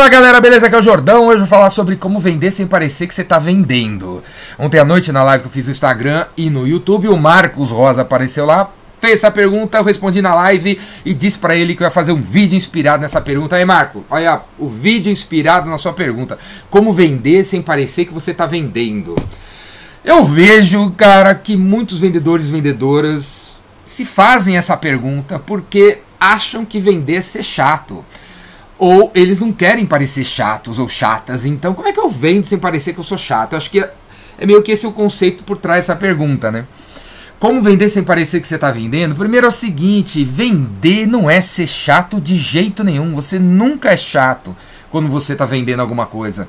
Fala galera, beleza? Aqui é o Jordão. Hoje eu vou falar sobre como vender sem parecer que você está vendendo. Ontem à noite, na live que eu fiz no Instagram e no YouTube, o Marcos Rosa apareceu lá, fez essa pergunta, eu respondi na live e disse para ele que eu ia fazer um vídeo inspirado nessa pergunta. Aí, Marco, olha o vídeo inspirado na sua pergunta. Como vender sem parecer que você está vendendo? Eu vejo, cara, que muitos vendedores e vendedoras se fazem essa pergunta porque acham que vender é ser chato ou eles não querem parecer chatos ou chatas. Então, como é que eu vendo sem parecer que eu sou chato? Eu acho que é, é meio que esse o conceito por trás dessa pergunta, né? Como vender sem parecer que você está vendendo? Primeiro é o seguinte: vender não é ser chato de jeito nenhum. Você nunca é chato quando você está vendendo alguma coisa.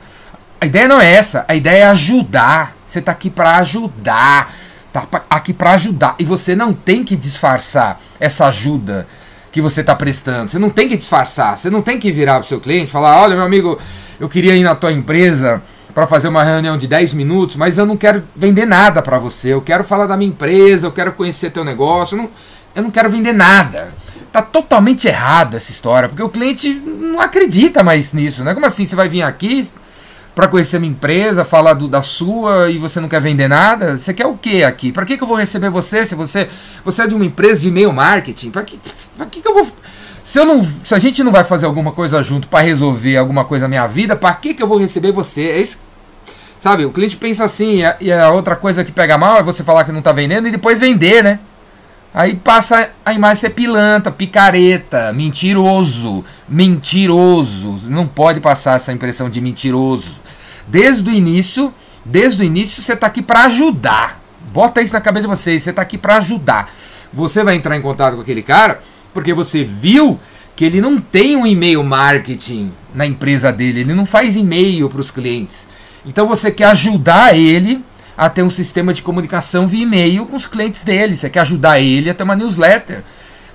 A ideia não é essa. A ideia é ajudar. Você está aqui para ajudar. Tá aqui para ajudar. E você não tem que disfarçar essa ajuda que você está prestando. Você não tem que disfarçar, você não tem que virar para o seu cliente e falar: olha, meu amigo, eu queria ir na tua empresa para fazer uma reunião de 10 minutos, mas eu não quero vender nada para você. Eu quero falar da minha empresa, eu quero conhecer teu negócio, eu não, eu não quero vender nada. Tá totalmente errado essa história, porque o cliente não acredita mais nisso, né? Como assim você vai vir aqui, para conhecer minha empresa, falar do, da sua e você não quer vender nada? Você quer o que aqui? Para que, que eu vou receber você se você você é de uma empresa de e-mail marketing? Para que, pra que, que eu vou se, eu não, se a gente não vai fazer alguma coisa junto para resolver alguma coisa na minha vida, para que, que eu vou receber você? É isso, sabe, o cliente pensa assim, e a outra coisa que pega mal é você falar que não está vendendo e depois vender, né? Aí passa a imagem ser pilantra, picareta, mentiroso, mentiroso. Não pode passar essa impressão de mentiroso. Desde o início, desde o início você está aqui para ajudar. Bota isso na cabeça de vocês, você está aqui para ajudar. Você vai entrar em contato com aquele cara porque você viu que ele não tem um e-mail marketing na empresa dele, ele não faz e-mail para os clientes. Então você quer ajudar ele a ter um sistema de comunicação via e-mail com os clientes dele. Você quer ajudar ele a ter uma newsletter.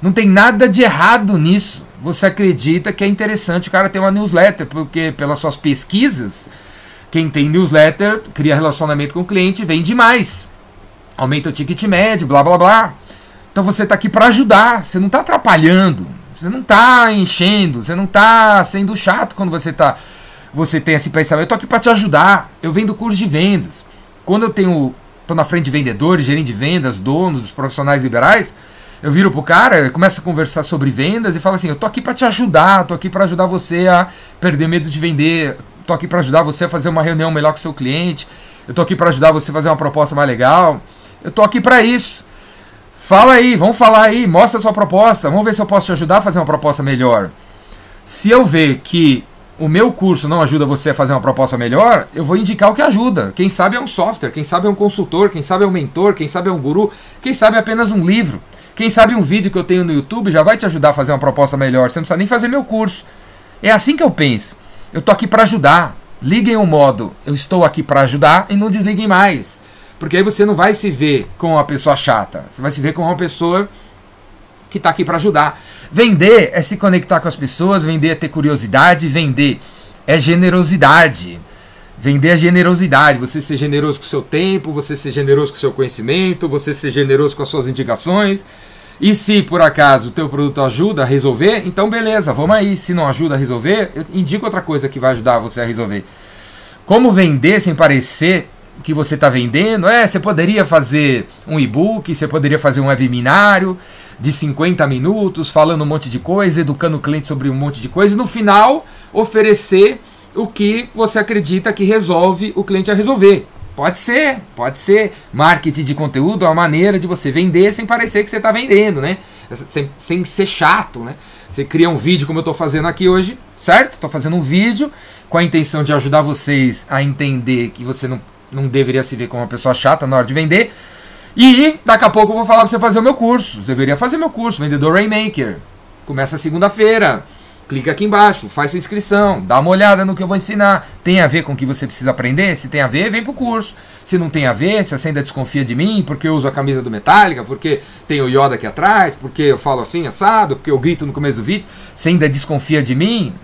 Não tem nada de errado nisso. Você acredita que é interessante o cara ter uma newsletter, porque pelas suas pesquisas, quem tem newsletter cria relacionamento com o cliente, vende mais. Aumenta o ticket médio, blá blá blá. Então você está aqui para ajudar, você não está atrapalhando, você não está enchendo, você não está sendo chato quando você tá você tem esse pensamento. Eu estou aqui para te ajudar. Eu vendo curso de vendas quando eu tenho tô na frente de vendedores, gerente de vendas, donos, profissionais liberais, eu viro pro cara, começo a conversar sobre vendas e falo assim: "Eu tô aqui para te ajudar, tô aqui para ajudar você a perder medo de vender, tô aqui para ajudar você a fazer uma reunião melhor com seu cliente, eu tô aqui para ajudar você a fazer uma proposta mais legal. Eu tô aqui para isso. Fala aí, vamos falar aí, mostra a sua proposta, vamos ver se eu posso te ajudar a fazer uma proposta melhor. Se eu ver que o meu curso não ajuda você a fazer uma proposta melhor, eu vou indicar o que ajuda. Quem sabe é um software, quem sabe é um consultor, quem sabe é um mentor, quem sabe é um guru, quem sabe é apenas um livro. Quem sabe um vídeo que eu tenho no YouTube já vai te ajudar a fazer uma proposta melhor. Você não precisa nem fazer meu curso. É assim que eu penso. Eu tô aqui para ajudar. Liguem o modo eu estou aqui para ajudar e não desliguem mais. Porque aí você não vai se ver com uma pessoa chata. Você vai se ver com uma pessoa que está aqui para ajudar. Vender é se conectar com as pessoas, vender é ter curiosidade, vender é generosidade. Vender é generosidade, você ser generoso com o seu tempo, você ser generoso com o seu conhecimento, você ser generoso com as suas indicações. E se por acaso o teu produto ajuda a resolver, então beleza, vamos aí. Se não ajuda a resolver, eu indico outra coisa que vai ajudar você a resolver. Como vender sem parecer que você está vendendo? É, você poderia fazer um e-book, você poderia fazer um webinário, de 50 minutos, falando um monte de coisa, educando o cliente sobre um monte de coisa, e no final oferecer o que você acredita que resolve o cliente a resolver. Pode ser, pode ser. Marketing de conteúdo é uma maneira de você vender sem parecer que você está vendendo, né? Sem, sem ser chato, né? Você cria um vídeo como eu estou fazendo aqui hoje, certo? Estou fazendo um vídeo com a intenção de ajudar vocês a entender que você não, não deveria se ver como uma pessoa chata na hora de vender. E daqui a pouco eu vou falar para você fazer o meu curso. Você deveria fazer meu curso, Vendedor Rainmaker. Começa segunda-feira. Clica aqui embaixo, faz sua inscrição, dá uma olhada no que eu vou ensinar. Tem a ver com o que você precisa aprender? Se tem a ver, vem pro curso. Se não tem a ver, se você ainda desconfia de mim, porque eu uso a camisa do Metallica, porque tem o Yoda aqui atrás, porque eu falo assim, assado, porque eu grito no começo do vídeo, você ainda desconfia de mim,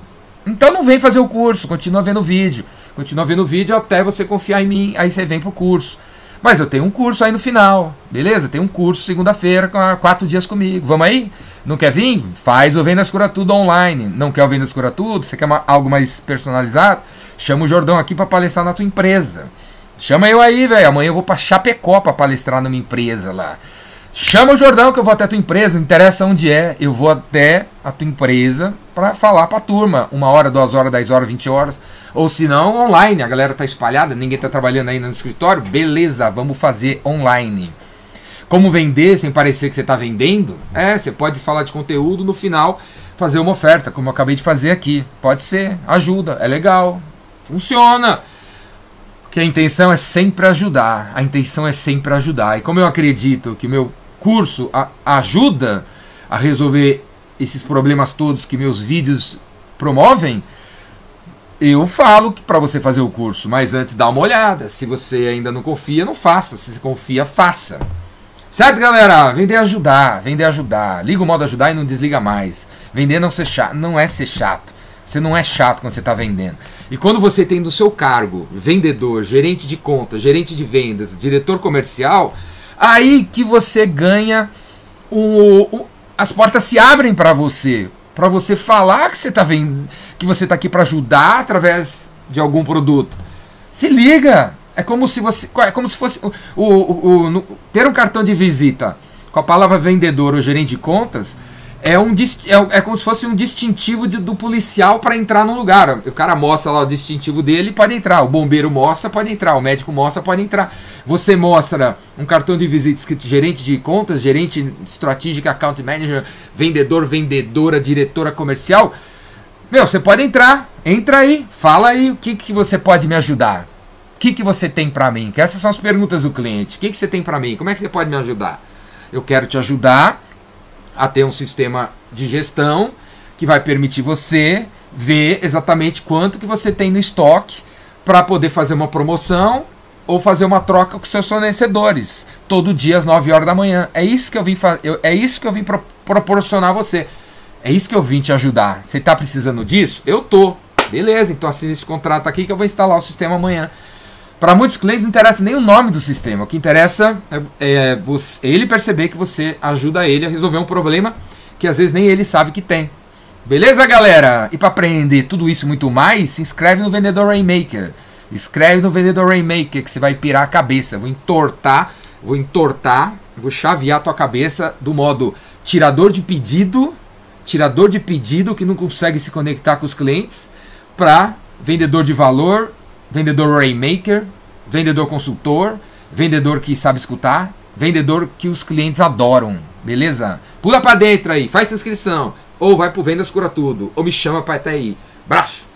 então não vem fazer o curso, continua vendo o vídeo. Continua vendo o vídeo até você confiar em mim, aí você vem pro curso. Mas eu tenho um curso aí no final, beleza? Tem um curso segunda-feira, quatro dias comigo. Vamos aí? Não quer vir? Faz o Vendas Cura Tudo online. Não quer o Vendas Cura Tudo? Você quer uma, algo mais personalizado? Chama o Jordão aqui para palestrar na tua empresa. Chama eu aí, velho. Amanhã eu vou para Chapecó para palestrar numa empresa lá. Chama o Jordão que eu vou até a tua empresa, não interessa onde é, eu vou até a tua empresa para falar para a turma, uma hora, duas horas, dez horas, vinte horas, ou se não, online, a galera tá espalhada, ninguém tá trabalhando ainda no escritório, beleza, vamos fazer online. Como vender sem parecer que você está vendendo? É, você pode falar de conteúdo no final, fazer uma oferta, como eu acabei de fazer aqui. Pode ser, ajuda, é legal, funciona que a intenção é sempre ajudar. A intenção é sempre ajudar. E como eu acredito que meu curso a, ajuda a resolver esses problemas todos que meus vídeos promovem, eu falo que para você fazer o curso, mas antes dá uma olhada. Se você ainda não confia, não faça. Se você confia, faça. Certo, galera? Vender ajudar, vender ajudar. Liga o modo ajudar e não desliga mais. Vender não, ser chato, não é ser chato. Você não é chato quando você está vendendo. E quando você tem do seu cargo vendedor, gerente de conta, gerente de vendas, diretor comercial, aí que você ganha o, o as portas se abrem para você, para você falar que você está vendo, que você está aqui para ajudar através de algum produto. Se liga, é como se você, é como se fosse o, o, o, ter um cartão de visita com a palavra vendedor ou gerente de contas é, um, é, é como se fosse um distintivo de, do policial para entrar no lugar. O cara mostra lá o distintivo dele pode entrar. O bombeiro mostra, pode entrar. O médico mostra, pode entrar. Você mostra um cartão de visita escrito gerente de contas, gerente strategic account manager, vendedor, vendedora, diretora comercial. Meu, você pode entrar. Entra aí, fala aí o que, que você pode me ajudar. O que, que você tem para mim? Que essas são as perguntas do cliente. O que, que você tem para mim? Como é que você pode me ajudar? Eu quero te ajudar a ter um sistema de gestão que vai permitir você ver exatamente quanto que você tem no estoque para poder fazer uma promoção ou fazer uma troca com seus fornecedores todo dia às 9 horas da manhã. É isso que eu vim eu, é isso que eu vim pro proporcionar a você. É isso que eu vim te ajudar. Você está precisando disso? Eu tô. Beleza, então assine esse contrato aqui que eu vou instalar o sistema amanhã. Para muitos clientes não interessa nem o nome do sistema. O que interessa é, é você, ele perceber que você ajuda ele a resolver um problema que às vezes nem ele sabe que tem. Beleza, galera? E para aprender tudo isso e muito mais, se inscreve no Vendedor Rainmaker. Escreve no Vendedor Rainmaker que você vai pirar a cabeça. Vou entortar, vou entortar, vou chavear a tua cabeça do modo tirador de pedido, tirador de pedido que não consegue se conectar com os clientes, para vendedor de valor, vendedor rainmaker, vendedor consultor, vendedor que sabe escutar, vendedor que os clientes adoram, beleza? Pula para dentro aí, faz sua inscrição, ou vai pro Vendas Cura Tudo, ou me chama para até aí. Braço!